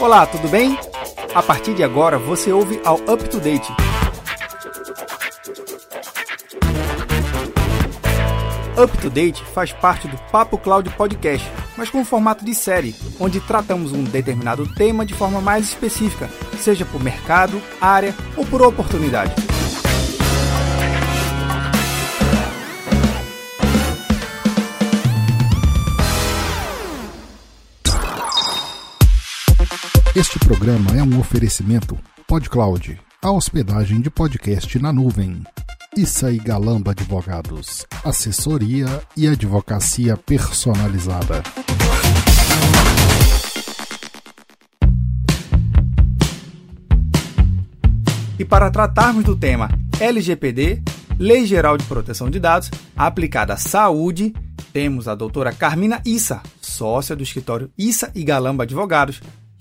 Olá, tudo bem? A partir de agora você ouve ao Up to Date. Up to Date faz parte do Papo Cloud Podcast, mas com formato de série, onde tratamos um determinado tema de forma mais específica, seja por mercado, área ou por oportunidade. Este programa é um oferecimento PodCloud, a hospedagem de podcast na nuvem. Issa e Galamba Advogados, assessoria e advocacia personalizada. E para tratarmos do tema LGPD, Lei Geral de Proteção de Dados, aplicada à saúde, temos a doutora Carmina Issa, sócia do escritório Issa e Galamba Advogados,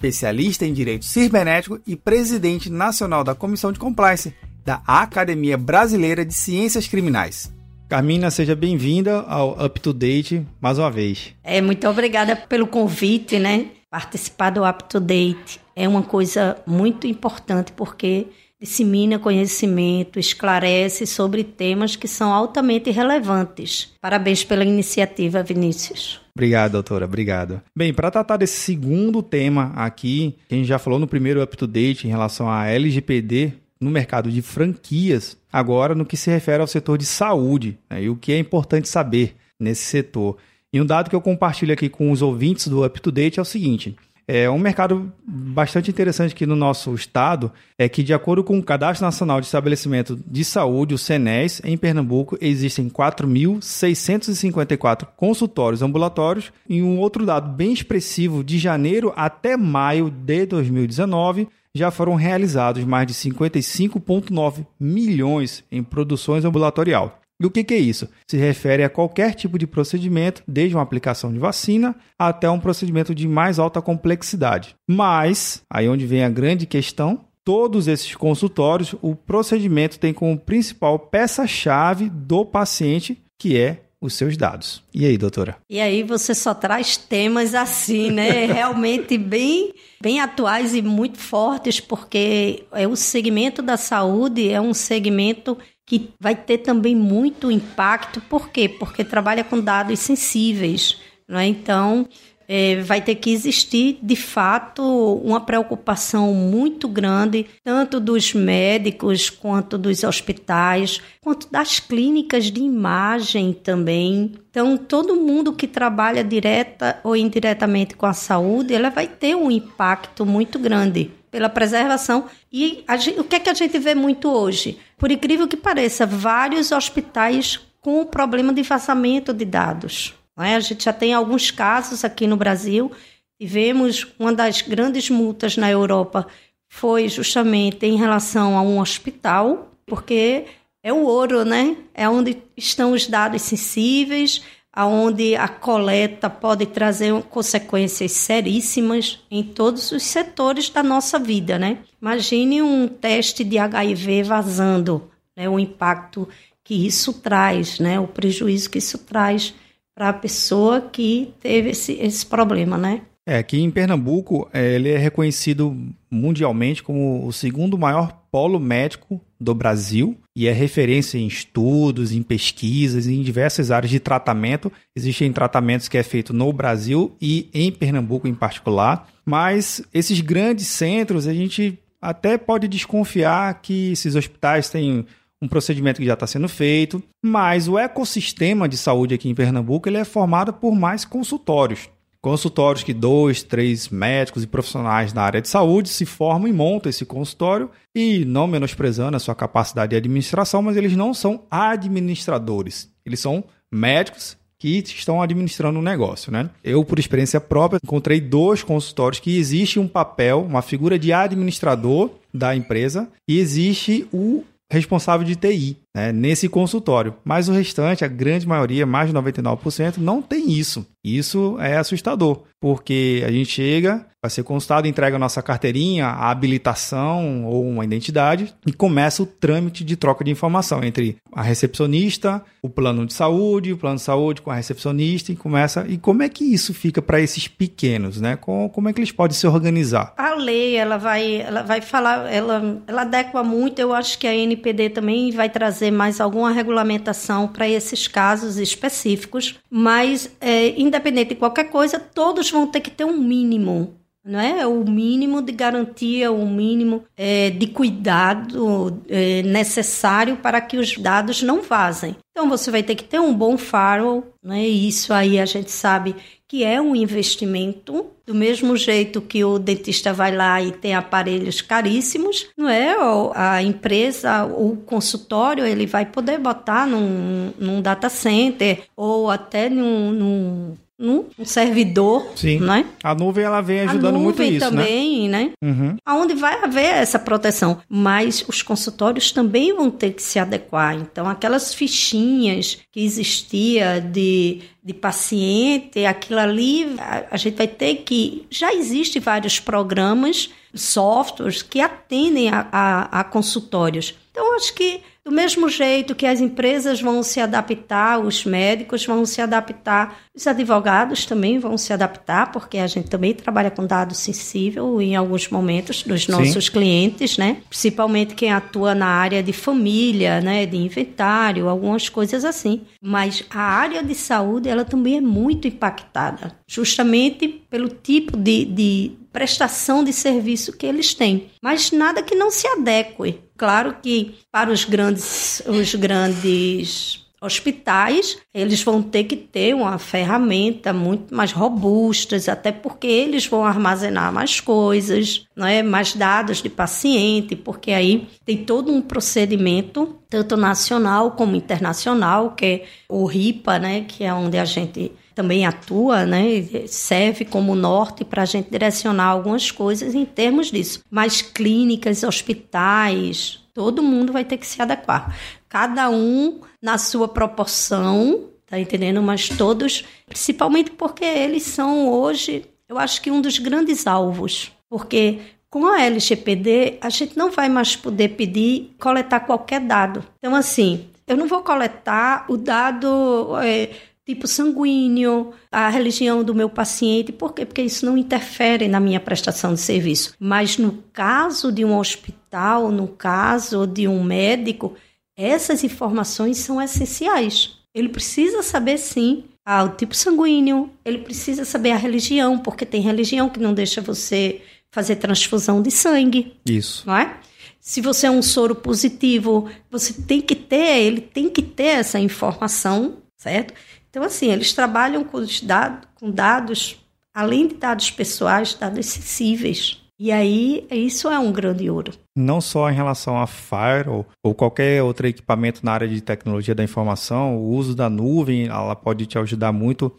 especialista em direito cibernético e presidente nacional da Comissão de Compliance da Academia Brasileira de Ciências Criminais. Carmina, seja bem-vinda ao Up to Date mais uma vez. É, muito obrigada pelo convite, né? Participar do Up to Date é uma coisa muito importante porque dissemina conhecimento, esclarece sobre temas que são altamente relevantes. Parabéns pela iniciativa, Vinícius. Obrigado, doutora. Obrigado. Bem, para tratar desse segundo tema aqui, a gente já falou no primeiro up to date em relação à LGPD no mercado de franquias, agora no que se refere ao setor de saúde né, e o que é importante saber nesse setor. E um dado que eu compartilho aqui com os ouvintes do up to date é o seguinte: é um mercado bastante interessante aqui no nosso estado é que, de acordo com o Cadastro Nacional de Estabelecimento de Saúde, o CENES, em Pernambuco existem 4.654 consultórios ambulatórios e um outro dado bem expressivo, de janeiro até maio de 2019, já foram realizados mais de 55,9 milhões em produções ambulatorial. E o que, que, é isso? Se refere a qualquer tipo de procedimento, desde uma aplicação de vacina até um procedimento de mais alta complexidade. Mas, aí onde vem a grande questão, todos esses consultórios, o procedimento tem como principal peça-chave do paciente, que é os seus dados. E aí, doutora? E aí você só traz temas assim, né? Realmente bem, bem atuais e muito fortes, porque é o segmento da saúde é um segmento que vai ter também muito impacto. Por quê? Porque trabalha com dados sensíveis. Né? Então, é, vai ter que existir, de fato, uma preocupação muito grande, tanto dos médicos, quanto dos hospitais, quanto das clínicas de imagem também. Então, todo mundo que trabalha direta ou indiretamente com a saúde, ela vai ter um impacto muito grande pela preservação. E gente, o que é que a gente vê muito hoje? Por incrível que pareça, vários hospitais com problema de vazamento de dados. É? A gente já tem alguns casos aqui no Brasil. Tivemos uma das grandes multas na Europa foi justamente em relação a um hospital, porque é o ouro, né? É onde estão os dados sensíveis, aonde a coleta pode trazer consequências seríssimas em todos os setores da nossa vida, né? Imagine um teste de HIV vazando, né? O impacto que isso traz, né? O prejuízo que isso traz para a pessoa que teve esse, esse problema, né? É, aqui em Pernambuco, é, ele é reconhecido mundialmente como o segundo maior polo médico do Brasil e é referência em estudos, em pesquisas, em diversas áreas de tratamento. Existem tratamentos que é feito no Brasil e em Pernambuco em particular, mas esses grandes centros a gente até pode desconfiar que esses hospitais têm um procedimento que já está sendo feito, mas o ecossistema de saúde aqui em Pernambuco ele é formado por mais consultórios. Consultórios que dois, três médicos e profissionais na área de saúde se formam e montam esse consultório e não menosprezando a sua capacidade de administração, mas eles não são administradores. Eles são médicos que estão administrando um negócio, né? Eu, por experiência própria, encontrei dois consultórios que existe um papel, uma figura de administrador da empresa e existe o responsável de TI. Né, nesse consultório. Mas o restante, a grande maioria, mais de 99%, não tem isso. Isso é assustador, porque a gente chega, vai ser consultado, entrega a nossa carteirinha, a habilitação ou uma identidade e começa o trâmite de troca de informação entre a recepcionista, o plano de saúde, o plano de saúde com a recepcionista e começa. E como é que isso fica para esses pequenos, né? Como, é que eles podem se organizar? A lei, ela vai, ela vai falar, ela, ela adequa muito. Eu acho que a NPD também vai trazer mais alguma regulamentação para esses casos específicos, mas é, independente de qualquer coisa, todos vão ter que ter um mínimo não é? O mínimo de garantia, o mínimo é, de cuidado é, necessário para que os dados não vazem. Então você vai ter que ter um bom firewall, né? E isso aí a gente sabe que é um investimento, do mesmo jeito que o dentista vai lá e tem aparelhos caríssimos, não é? A empresa, o consultório, ele vai poder botar num, num data center ou até num, num um servidor, Sim. né? A nuvem ela vem ajudando muito isso, também, né? né? Uhum. Aonde vai haver essa proteção, mas os consultórios também vão ter que se adequar. Então, aquelas fichinhas que existia de de paciente, aquilo ali a, a gente vai ter que já existe vários programas, softwares que atendem a, a, a consultórios. Então, acho que do mesmo jeito que as empresas vão se adaptar, os médicos vão se adaptar, os advogados também vão se adaptar, porque a gente também trabalha com dado sensível em alguns momentos dos nossos Sim. clientes, né? Principalmente quem atua na área de família, né, de inventário, algumas coisas assim. Mas a área de saúde, ela também é muito impactada, justamente pelo tipo de, de prestação de serviço que eles têm. Mas nada que não se adeque. Claro que para os grandes, os grandes hospitais, eles vão ter que ter uma ferramenta muito mais robusta, até porque eles vão armazenar mais coisas, é mais dados de paciente, porque aí tem todo um procedimento, tanto nacional como internacional, que é o RIPA, né, que é onde a gente também atua, né, serve como norte para a gente direcionar algumas coisas em termos disso. Mas clínicas, hospitais, todo mundo vai ter que se adequar. Cada um na sua proporção, tá entendendo? Mas todos, principalmente porque eles são hoje, eu acho que um dos grandes alvos, porque com a LGPD a gente não vai mais poder pedir coletar qualquer dado. Então assim, eu não vou coletar o dado é, tipo sanguíneo, a religião do meu paciente, por quê? Porque isso não interfere na minha prestação de serviço. Mas no caso de um hospital, no caso de um médico, essas informações são essenciais. Ele precisa saber sim ah, o tipo sanguíneo, ele precisa saber a religião, porque tem religião que não deixa você fazer transfusão de sangue. Isso. Não é? Se você é um soro positivo, você tem que ter, ele tem que ter essa informação, certo? Então, assim, eles trabalham com, dados, com dados, além de dados pessoais, dados sensíveis. E aí, isso é um grande ouro. Não só em relação a Fire ou qualquer outro equipamento na área de tecnologia da informação, o uso da nuvem, ela pode te ajudar muito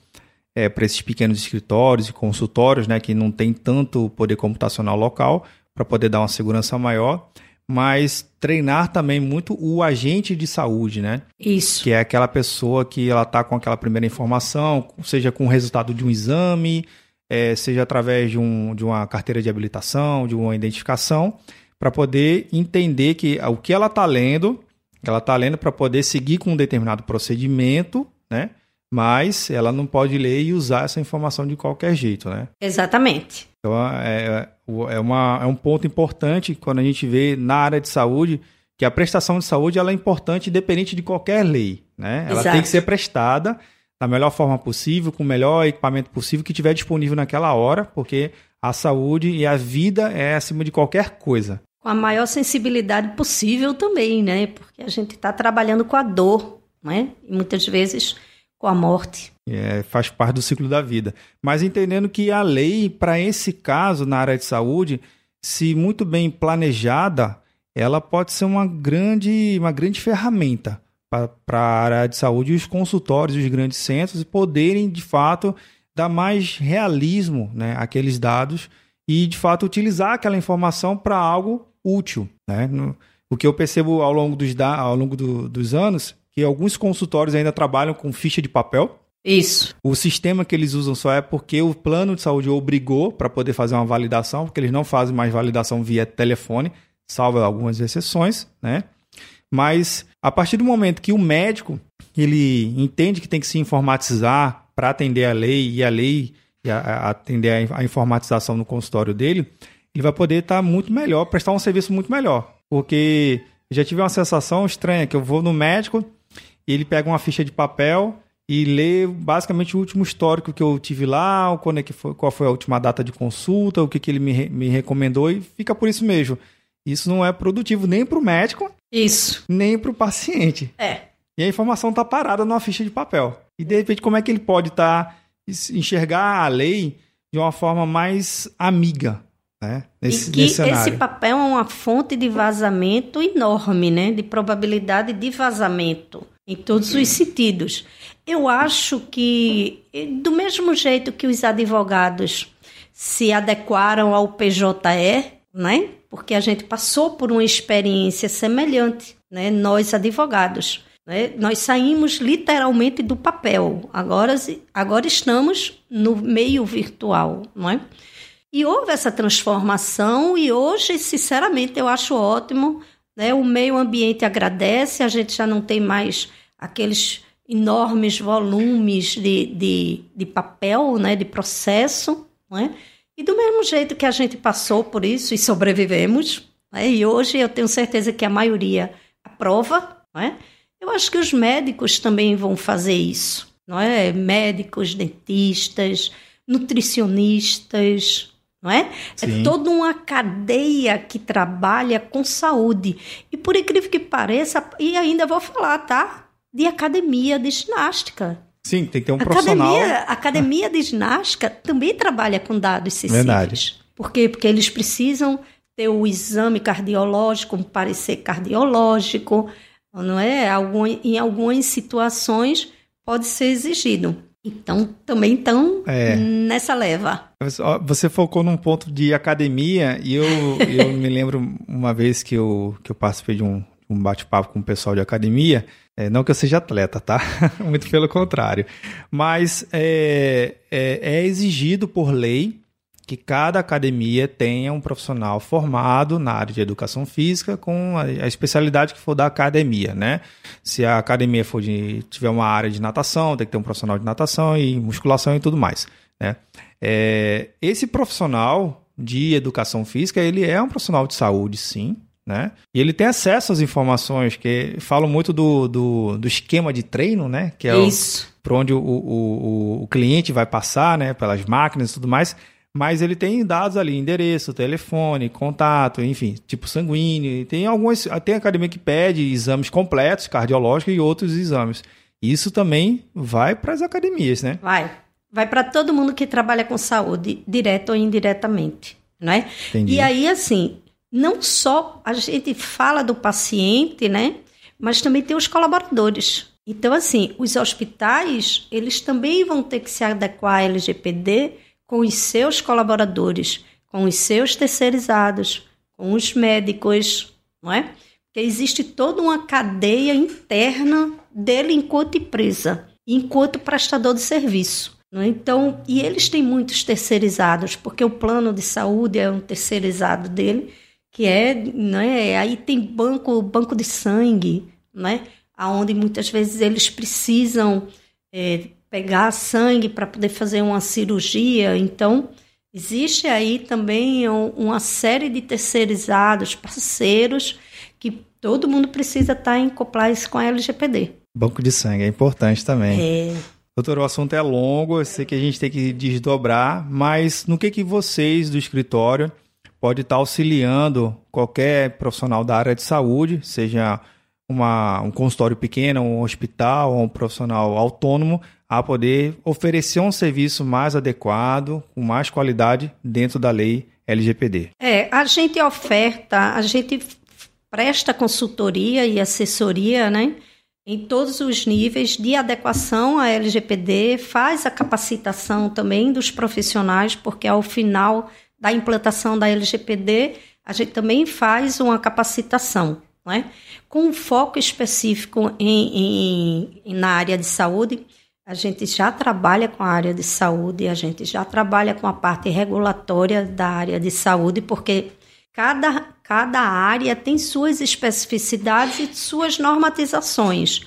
é, para esses pequenos escritórios e consultórios, né, que não tem tanto poder computacional local, para poder dar uma segurança maior mas treinar também muito o agente de saúde, né? Isso. Que é aquela pessoa que ela tá com aquela primeira informação, seja com o resultado de um exame, é, seja através de, um, de uma carteira de habilitação, de uma identificação, para poder entender que o que ela está lendo, ela está lendo para poder seguir com um determinado procedimento, né? Mas ela não pode ler e usar essa informação de qualquer jeito, né? Exatamente. Então, é, é, uma, é um ponto importante quando a gente vê na área de saúde que a prestação de saúde ela é importante independente de qualquer lei. Né? Ela Exato. tem que ser prestada da melhor forma possível, com o melhor equipamento possível que tiver disponível naquela hora, porque a saúde e a vida é acima de qualquer coisa. Com a maior sensibilidade possível também, né? Porque a gente está trabalhando com a dor, né? E muitas vezes com a morte. É, faz parte do ciclo da vida. Mas entendendo que a lei, para esse caso, na área de saúde, se muito bem planejada, ela pode ser uma grande, uma grande ferramenta para a área de saúde e os consultórios, os grandes centros, poderem, de fato, dar mais realismo né, àqueles dados e, de fato, utilizar aquela informação para algo útil. Né? O que eu percebo ao longo dos, ao longo do, dos anos, que alguns consultórios ainda trabalham com ficha de papel. Isso. O sistema que eles usam só é porque o plano de saúde obrigou para poder fazer uma validação, porque eles não fazem mais validação via telefone, salvo algumas exceções, né? Mas a partir do momento que o médico ele entende que tem que se informatizar para atender a lei e a lei e a, a atender a, informatização no consultório dele, ele vai poder estar tá muito melhor, prestar um serviço muito melhor. Porque já tive uma sensação estranha que eu vou no médico e ele pega uma ficha de papel e lê basicamente o último histórico que eu tive lá, quando é que foi, qual foi a última data de consulta, o que, que ele me, me recomendou e fica por isso mesmo. Isso não é produtivo nem para o médico, isso, nem para o paciente. É. E a informação está parada numa ficha de papel. E de repente, como é que ele pode estar tá, enxergar a lei de uma forma mais amiga? Né? Nesse, e que esse papel é uma fonte de vazamento enorme, né? De probabilidade de vazamento em todos os sentidos. Eu acho que, do mesmo jeito que os advogados se adequaram ao PJE, né? Porque a gente passou por uma experiência semelhante, né? Nós advogados, né? Nós saímos literalmente do papel. Agora, agora estamos no meio virtual, não é? E houve essa transformação e hoje, sinceramente, eu acho ótimo. Né? O meio ambiente agradece, a gente já não tem mais aqueles enormes volumes de, de, de papel, né? de processo. Né? E do mesmo jeito que a gente passou por isso e sobrevivemos, né? e hoje eu tenho certeza que a maioria aprova, né? eu acho que os médicos também vão fazer isso. Não é? Médicos, dentistas, nutricionistas, não é? é Sim. É toda uma cadeia que trabalha com saúde. E por incrível que pareça, e ainda vou falar, tá? De academia de ginástica. Sim, tem que ter um profissional. Academia, academia de ginástica também trabalha com dados sensíveis. Verdade. Por quê? Porque eles precisam ter o exame cardiológico, um parecer cardiológico, não é? Algum, em algumas situações pode ser exigido. Então, também estão é. nessa leva. Você focou num ponto de academia e eu, eu me lembro uma vez que eu, que eu participei de um, um bate-papo com o pessoal de academia. É, não que eu seja atleta, tá? Muito pelo contrário. Mas é, é, é exigido por lei que cada academia tenha um profissional formado na área de educação física com a, a especialidade que for da academia, né? Se a academia for de, tiver uma área de natação, tem que ter um profissional de natação e musculação e tudo mais, né? É, esse profissional de educação física, ele é um profissional de saúde, sim, né? E ele tem acesso às informações, que falam muito do, do, do esquema de treino, né? Que é Isso. para onde o, o, o, cliente vai passar, né? Pelas máquinas e tudo mais mas ele tem dados ali, endereço, telefone, contato, enfim, tipo sanguíneo. Tem algumas, tem academia que pede exames completos, cardiológicos e outros exames. Isso também vai para as academias, né? Vai. Vai para todo mundo que trabalha com saúde, direto ou indiretamente, né? Entendi. E aí, assim, não só a gente fala do paciente, né? Mas também tem os colaboradores. Então, assim, os hospitais, eles também vão ter que se adequar à LGPD com os seus colaboradores, com os seus terceirizados, com os médicos, não é? Porque existe toda uma cadeia interna dele enquanto empresa, enquanto prestador de serviço. É? Então, e eles têm muitos terceirizados, porque o plano de saúde é um terceirizado dele, que é, né, aí tem banco, banco de sangue, né, aonde muitas vezes eles precisam é, pegar sangue para poder fazer uma cirurgia. Então, existe aí também uma série de terceirizados, parceiros, que todo mundo precisa estar em compliance com a LGPD. Banco de sangue é importante também. É. Doutor, o assunto é longo, eu sei que a gente tem que desdobrar, mas no que, que vocês do escritório pode estar auxiliando qualquer profissional da área de saúde, seja uma, um consultório pequeno, um hospital, um profissional autônomo, a poder oferecer um serviço mais adequado, com mais qualidade dentro da lei LGPD. É, a gente oferta, a gente presta consultoria e assessoria, né? Em todos os níveis de adequação à LGPD, faz a capacitação também dos profissionais, porque ao final da implantação da LGPD, a gente também faz uma capacitação, né? com um foco específico em, em, na área de saúde. A gente já trabalha com a área de saúde, a gente já trabalha com a parte regulatória da área de saúde, porque cada, cada área tem suas especificidades e suas normatizações.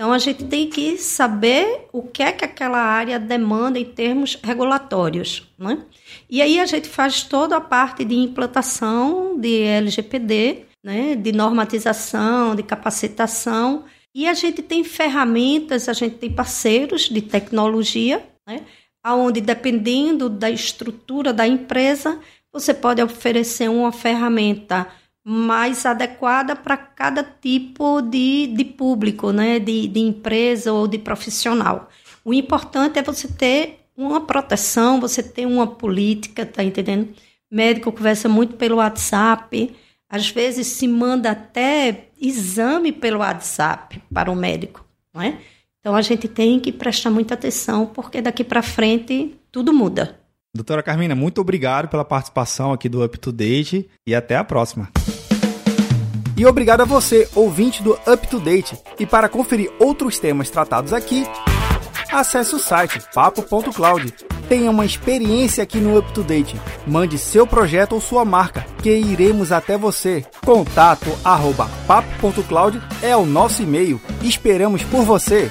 Então, a gente tem que saber o que é que aquela área demanda em termos regulatórios. Né? E aí a gente faz toda a parte de implantação de LGPD, né? de normatização, de capacitação. E a gente tem ferramentas, a gente tem parceiros de tecnologia, né? onde, dependendo da estrutura da empresa, você pode oferecer uma ferramenta mais adequada para cada tipo de, de público, né? De, de empresa ou de profissional. O importante é você ter uma proteção, você ter uma política, tá entendendo? Médico conversa muito pelo WhatsApp, às vezes se manda até exame pelo WhatsApp para o médico, não é? Então a gente tem que prestar muita atenção, porque daqui para frente tudo muda. Doutora Carmina, muito obrigado pela participação aqui do Up to Date e até a próxima. E obrigado a você, ouvinte do Up to Date. E para conferir outros temas tratados aqui, acesse o site papo.cloud. Tenha uma experiência aqui no Up to Date. Mande seu projeto ou sua marca, que iremos até você. Contato arroba papo.cloud é o nosso e-mail. Esperamos por você.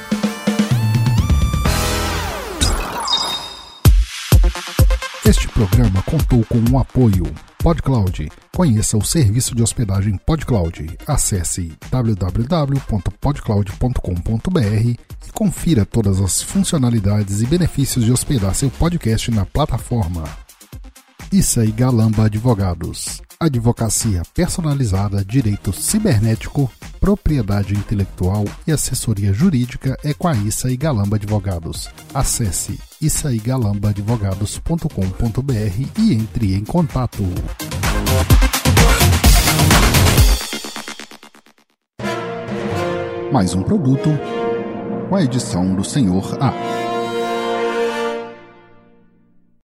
Este programa contou com o um apoio PodCloud. Conheça o serviço de hospedagem PodCloud. Acesse www.podcloud.com.br e confira todas as funcionalidades e benefícios de hospedar seu podcast na plataforma. Issa e Galamba Advogados. Advocacia personalizada, direito cibernético, propriedade intelectual e assessoria jurídica é com a Issa e Galamba Advogados. Acesse issaegalambaadvogados.com.br e entre em contato. Mais um produto com a edição do Senhor A.